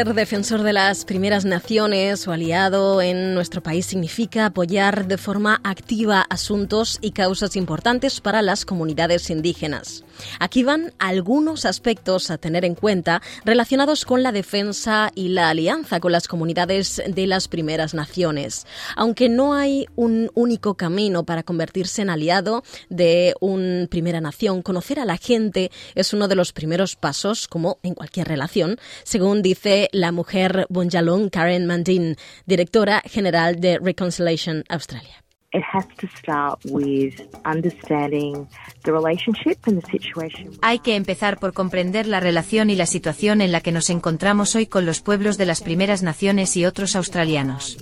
Ser defensor de las primeras naciones o aliado en nuestro país significa apoyar de forma activa asuntos y causas importantes para las comunidades indígenas. Aquí van algunos aspectos a tener en cuenta relacionados con la defensa y la alianza con las comunidades de las primeras naciones. Aunque no hay un único camino para convertirse en aliado de una primera nación, conocer a la gente es uno de los primeros pasos, como en cualquier relación, según dice la mujer Bunjalung Karen Mandin, directora general de Reconciliation Australia. Hay que empezar por comprender la relación y la situación en la que nos encontramos hoy con los pueblos de las primeras naciones y otros australianos.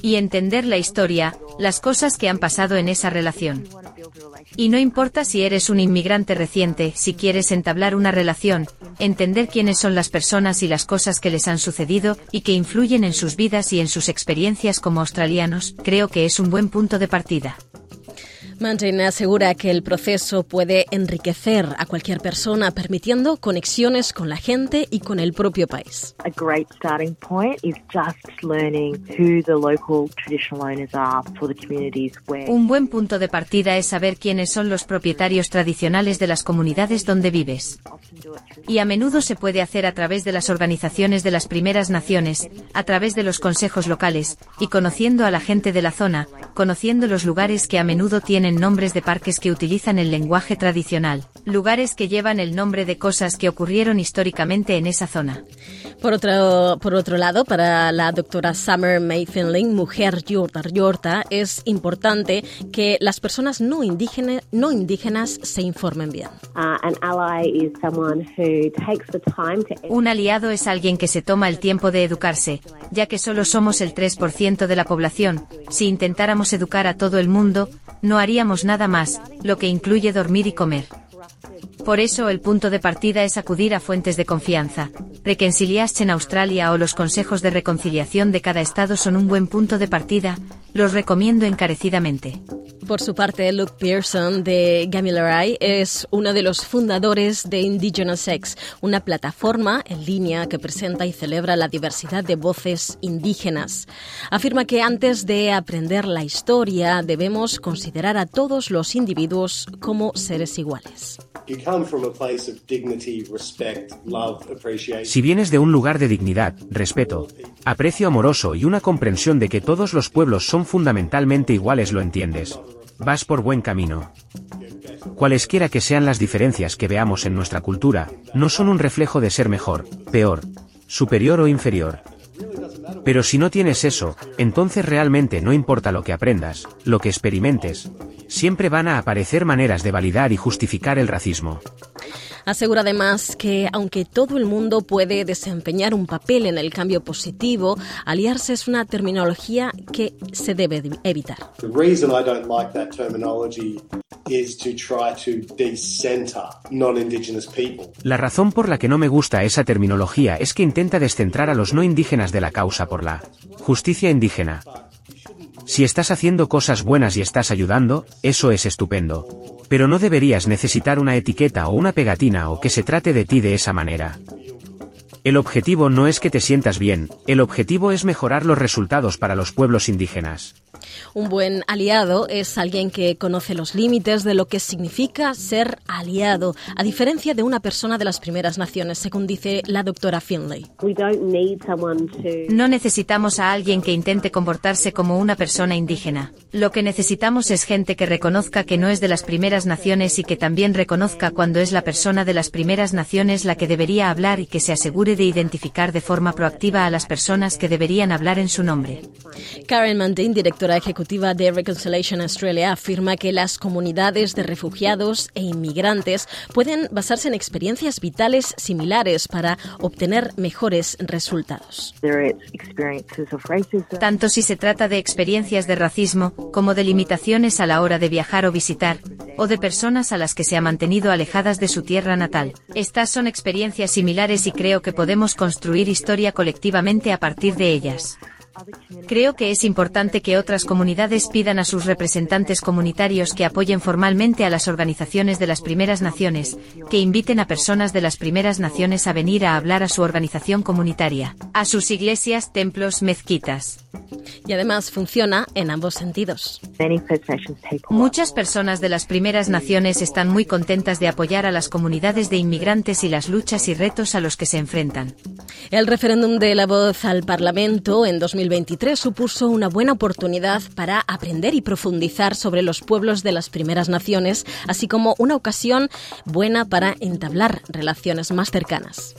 Y entender la historia, las cosas que han pasado en esa relación. Y no importa si eres un inmigrante reciente, si quieres entablar una relación, entender quiénes son las personas y las cosas que les han sucedido y que influyen en sus vidas y en sus experiencias como australianos, creo que es un buen punto de partida. Mantin asegura que el proceso puede enriquecer a cualquier persona, permitiendo conexiones con la gente y con el propio país. Un buen punto de partida es saber quiénes son los propietarios tradicionales de las comunidades donde vives. Y a menudo se puede hacer a través de las organizaciones de las primeras naciones, a través de los consejos locales, y conociendo a la gente de la zona, conociendo los lugares que a menudo tienen en nombres de parques que utilizan el lenguaje tradicional, lugares que llevan el nombre de cosas que ocurrieron históricamente en esa zona. Por otro, por otro lado, para la doctora Summer May Finling, mujer yorta, yorta, es importante que las personas no, indígenas, no indígenas se informen bien. Un aliado es alguien que se toma el tiempo de educarse, ya que solo somos el 3% de la población. Si intentáramos educar a todo el mundo, no haríamos nada más, lo que incluye dormir y comer. Por eso el punto de partida es acudir a fuentes de confianza. Reconciliaste en Australia o los consejos de reconciliación de cada estado son un buen punto de partida, los recomiendo encarecidamente. Por su parte, Luke Pearson de Gamilarай es uno de los fundadores de Indigenous X, una plataforma en línea que presenta y celebra la diversidad de voces indígenas. Afirma que antes de aprender la historia debemos considerar a todos los individuos como seres iguales. Si vienes de un lugar de dignidad, respeto, aprecio amoroso y una comprensión de que todos los pueblos son fundamentalmente iguales lo entiendes, vas por buen camino. Cualesquiera que sean las diferencias que veamos en nuestra cultura, no son un reflejo de ser mejor, peor, superior o inferior. Pero si no tienes eso, entonces realmente no importa lo que aprendas, lo que experimentes, siempre van a aparecer maneras de validar y justificar el racismo. Asegura además que aunque todo el mundo puede desempeñar un papel en el cambio positivo, aliarse es una terminología que se debe evitar. La razón por la que no me gusta esa terminología es que intenta descentrar a los no indígenas de la causa por la justicia indígena. Si estás haciendo cosas buenas y estás ayudando, eso es estupendo. Pero no deberías necesitar una etiqueta o una pegatina o que se trate de ti de esa manera. El objetivo no es que te sientas bien, el objetivo es mejorar los resultados para los pueblos indígenas. Un buen aliado es alguien que conoce los límites de lo que significa ser aliado, a diferencia de una persona de las primeras naciones, según dice la doctora Finlay. No necesitamos a alguien que intente comportarse como una persona indígena. Lo que necesitamos es gente que reconozca que no es de las primeras naciones y que también reconozca cuando es la persona de las primeras naciones la que debería hablar y que se asegure de identificar de forma proactiva a las personas que deberían hablar en su nombre. Karen Mandin, directora ejecutiva de Reconciliation Australia, afirma que las comunidades de refugiados e inmigrantes pueden basarse en experiencias vitales similares para obtener mejores resultados. Tanto si se trata de experiencias de racismo como de limitaciones a la hora de viajar o visitar, o de personas a las que se ha mantenido alejadas de su tierra natal. Estas son experiencias similares y creo que podemos construir historia colectivamente a partir de ellas. Creo que es importante que otras comunidades pidan a sus representantes comunitarios que apoyen formalmente a las organizaciones de las primeras naciones, que inviten a personas de las primeras naciones a venir a hablar a su organización comunitaria, a sus iglesias, templos, mezquitas. Y además funciona en ambos sentidos. Muchas personas de las primeras naciones están muy contentas de apoyar a las comunidades de inmigrantes y las luchas y retos a los que se enfrentan. El referéndum de la voz al Parlamento en 2023 supuso una buena oportunidad para aprender y profundizar sobre los pueblos de las primeras naciones, así como una ocasión buena para entablar relaciones más cercanas.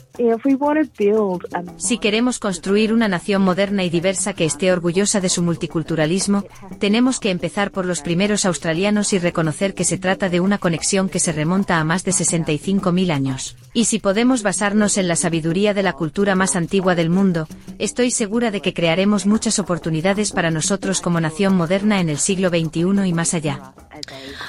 Si queremos construir una nación moderna y diversa que esté orgullosa de su multiculturalismo, tenemos que empezar por los primeros australianos y reconocer que se trata de una conexión que se remonta a más de 65.000 años. Y si podemos basarnos en la sabiduría de la cultura más antigua del mundo, estoy segura de que crearemos muchas oportunidades para nosotros como nación moderna en el siglo XXI y más allá.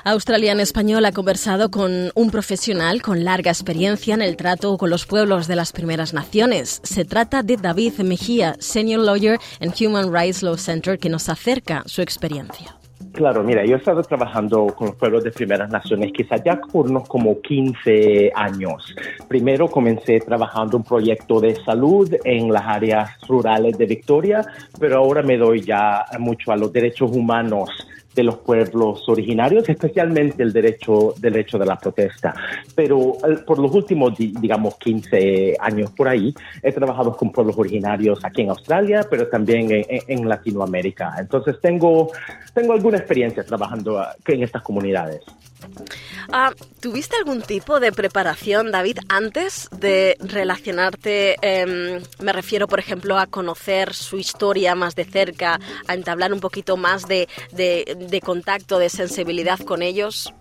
Australia en Español ha conversado con un profesional con larga experiencia en el trato con los pueblos de las primeras naciones. Se trata de David Mejía, Senior Lawyer en Human Rights Law Center, que nos acerca su experiencia. Claro, mira, yo he estado trabajando con los pueblos de primeras naciones quizás ya por unos como 15 años. Primero comencé trabajando un proyecto de salud en las áreas rurales de Victoria, pero ahora me doy ya mucho a los derechos humanos de los pueblos originarios, especialmente el derecho, derecho de la protesta. Pero eh, por los últimos, digamos, 15 años por ahí, he trabajado con pueblos originarios aquí en Australia, pero también en, Latinoamérica. Entonces tengo, tengo alguna experiencia trabajando ah, en estas comunidades. Ah, ¿Tuviste algún tipo de preparación, David, antes de relacionarte? Em, me refiero, por ejemplo, a conocer su historia más de cerca, a entablar un poquito más de, de contacto, de sensibilidad con ellos.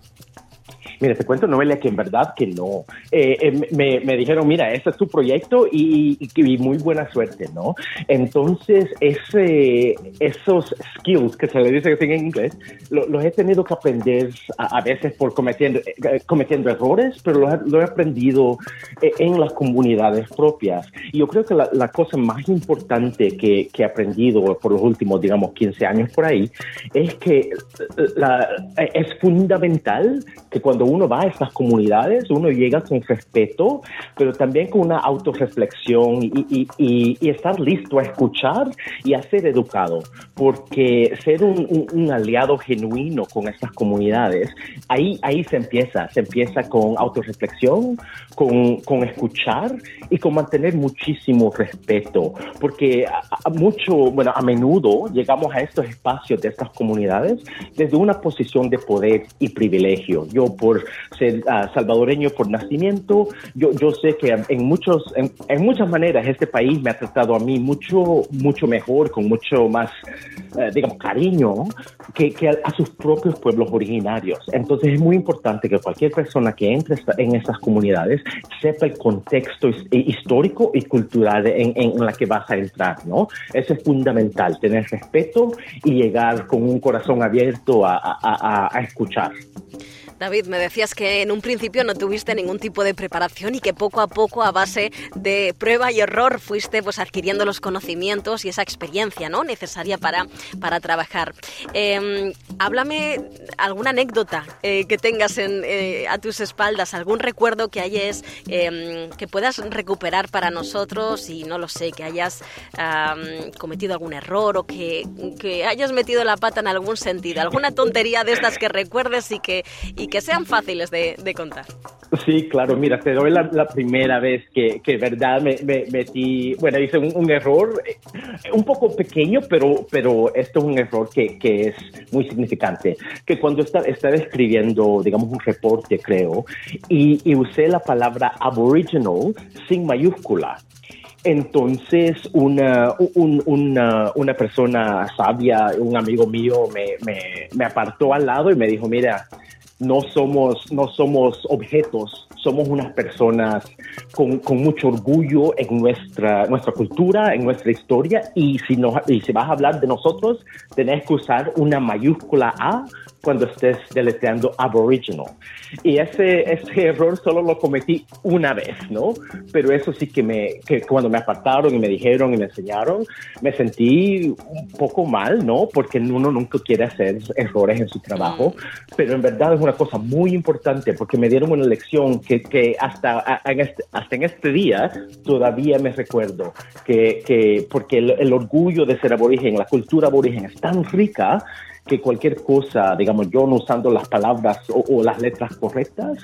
Mira, te cuento, Noelia, que en verdad que no. Eh, eh, me, me, dijeron, mira, ese es tu proyecto y, y, muy buena suerte, ¿no? Entonces, ese, esos skills que se le dice en inglés, los he tenido que aprender a, veces por cometiendo, eh, cometiendo errores, pero lo he aprendido en las comunidades propias. Y yo creo que la, la cosa más importante que, que, he aprendido por los últimos, digamos, 15 años por ahí, es que la, es fundamental que cuando uno va a estas comunidades, uno llega con respeto, pero también con una autorreflexión y, y, estar listo a escuchar y a ser educado, porque ser un, aliado genuino con estas comunidades, ahí, ahí se empieza, se empieza con autorreflexión, con, con escuchar y con mantener muchísimo respeto, porque a, mucho, bueno, a menudo llegamos a estos espacios de estas comunidades desde una posición de poder y privilegio. Yo por ser ah, salvadoreño por nacimiento. Yo, yo sé que en, muchos, en, muchas maneras este país me ha tratado a mí mucho, mucho mejor, con mucho más, eh, digamos, cariño que, que a, sus propios pueblos originarios. Entonces es muy importante que cualquier persona que entre en esas comunidades sepa el contexto histórico y cultural en, en la que vas a entrar, ¿no? Eso es fundamental, tener respeto y llegar con un corazón abierto a, a, a escuchar. David, me decías que en un principio no tuviste ningún tipo de preparación y que poco a poco, a base de prueba y error, fuiste pues adquiriendo los conocimientos y esa experiencia ¿no? necesaria para, para trabajar. Em, háblame alguna anécdota eh, que tengas en, eh, a tus espaldas, algún recuerdo que hayas, em, que puedas recuperar para nosotros y no lo sé, que hayas cometido algún error o que, que, hayas metido la pata en algún sentido, alguna tontería de estas que recuerdes y que, que sean fáciles de, contar. Sí, claro, mira, te doy la, primera vez que, que verdad me, metí, bueno, hice un, error eh, un poco pequeño, pero, pero esto es un error que, que es muy significante, que cuando estaba, estaba escribiendo, digamos, un reporte, creo, y, y usé la palabra aboriginal sin mayúscula. Entonces, una, una, una, persona sabia, un amigo mío, me, me, me, apartó al lado y me dijo, mira, no somos, no somos objetos, somos unas personas con, con, mucho orgullo en nuestra, nuestra cultura, en nuestra historia, y si, no, y si vas a hablar de nosotros, tenés que usar una mayúscula A cuando estés deletreando aboriginal. Y ese, ese error solo lo cometí una vez, ¿no? Pero eso sí que me, que cuando me apartaron y me dijeron y me enseñaron, me sentí un poco mal, ¿no? Porque uno nunca quiere hacer errores en su trabajo, mm. pero en verdad es una cosa muy importante porque me dieron una lección que, que hasta, en este, hasta en este día todavía me recuerdo que, que porque el, el orgullo de ser aborigen, la cultura aborigen es tan rica que cualquier cosa, digamos, yo no usando las palabras o, las letras correctas,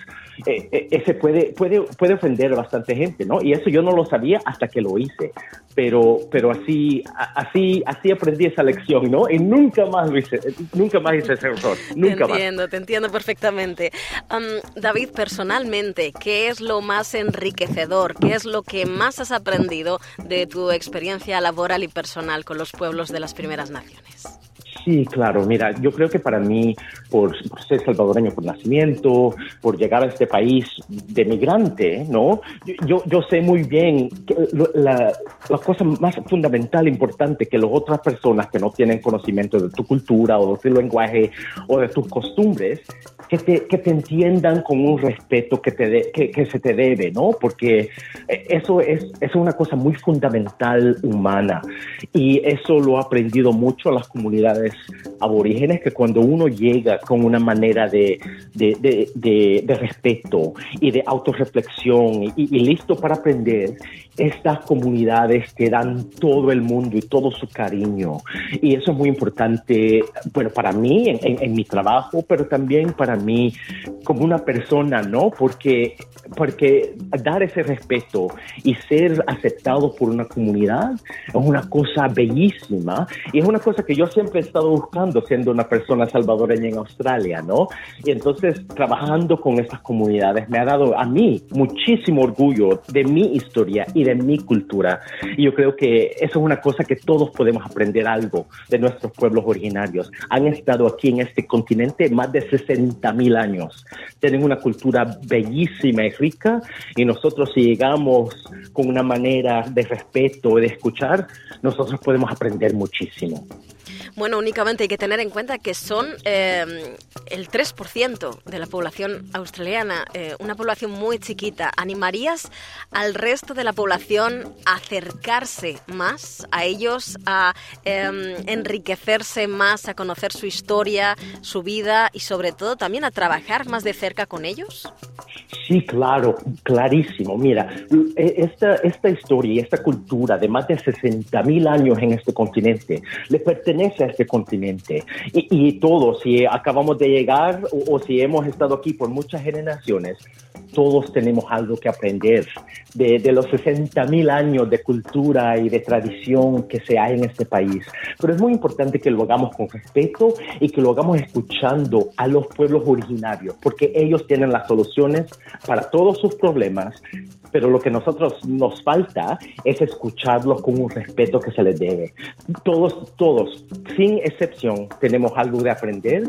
eh, eh, ese puede, puede, puede ofender a bastante gente, ¿no? Y eso yo no lo sabía hasta que lo hice, pero, pero así, así, así aprendí esa lección, ¿no? Y nunca más lo hice, nunca más hice ese error, nunca te entiendo, te entiendo perfectamente. David, personalmente, ¿qué es lo más enriquecedor? ¿Qué es lo que más has aprendido de tu experiencia laboral y personal con los pueblos de las primeras naciones? Sí, claro. Mira, yo creo que para mí, por, ser salvadoreño por nacimiento, por llegar a este país de migrante, ¿no? Yo, sé muy bien que la, cosa más fundamental, importante, que las otras personas que no tienen conocimiento de tu cultura o de tu lenguaje o de tus costumbres, que te, que te entiendan con un respeto que, te que, que, se te debe, ¿no? Porque eso es, es una cosa muy fundamental humana y eso lo ha aprendido mucho a las comunidades aborígenes, que cuando uno llega con una manera de, de, de, respeto y de autorreflexión y, y listo para aprender, estas comunidades te dan todo el mundo y todo su cariño. Y eso es muy importante, bueno, para mí en, en, mi trabajo, pero también para mí como una persona, ¿no? Porque, porque dar ese respeto y ser aceptado por una comunidad es una cosa bellísima y es una cosa que yo siempre estado buscando siendo una persona salvadoreña en Australia, ¿no? Y entonces trabajando con estas comunidades me ha dado a mí muchísimo orgullo de mi historia y de mi cultura. Y yo creo que eso es una cosa que todos podemos aprender algo de nuestros pueblos originarios. Han estado aquí en este continente más de 60 mil años. Tienen una cultura bellísima y rica y nosotros si llegamos con una manera de respeto y de escuchar, nosotros podemos aprender muchísimo. Bueno, únicamente hay que tener en cuenta que son eh, el 3% de la población australiana, eh, una población muy chiquita. ¿Animarías al resto de la población a acercarse más a ellos, a em, enriquecerse más, a conocer su historia, su vida y sobre todo también a trabajar más de cerca con ellos? Sí, claro, clarísimo. Mira, e, esta, esta historia y esta cultura de más de 60 mil años en este continente le pertenece este continente. Y, y todos, si acabamos de llegar o, si hemos estado aquí por muchas generaciones, todos tenemos algo que aprender de, los 60 mil años de cultura y de tradición que se hay en este país. Pero es muy importante que lo hagamos con respeto y que lo hagamos escuchando a los pueblos originarios, porque ellos tienen las soluciones para todos sus problemas, pero lo que nosotros nos falta es escucharlos con un respeto que se les debe. Todos, todos, sin excepción, tenemos algo de aprender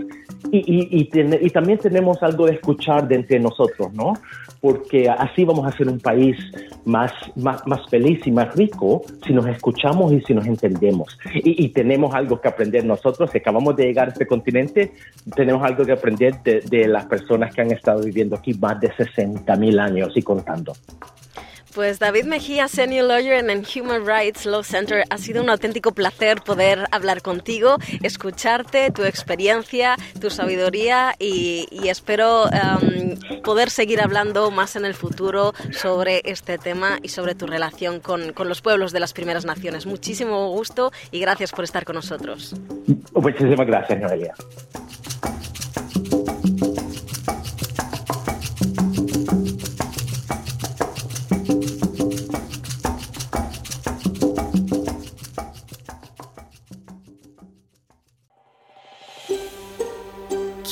y, y, y, también tenemos algo de escuchar de entre nosotros, ¿no? Porque así vamos a ser un país más, más, más feliz y más rico si nos escuchamos y si nos entendemos. Y, tenemos algo que aprender nosotros, si acabamos de llegar a este continente, tenemos algo que aprender de, de las personas que han estado viviendo aquí más de 60 mil años y contando. Pues David Mejía, Senior Lawyer en Human Rights Law Center, ha sido un auténtico placer poder hablar contigo, escucharte, tu experiencia, tu sabiduría y, espero um, poder seguir hablando más en el futuro sobre este tema y sobre tu relación con, con los pueblos de las primeras naciones. Muchísimo gusto y gracias por estar con nosotros. Muchísimas gracias, Noelia.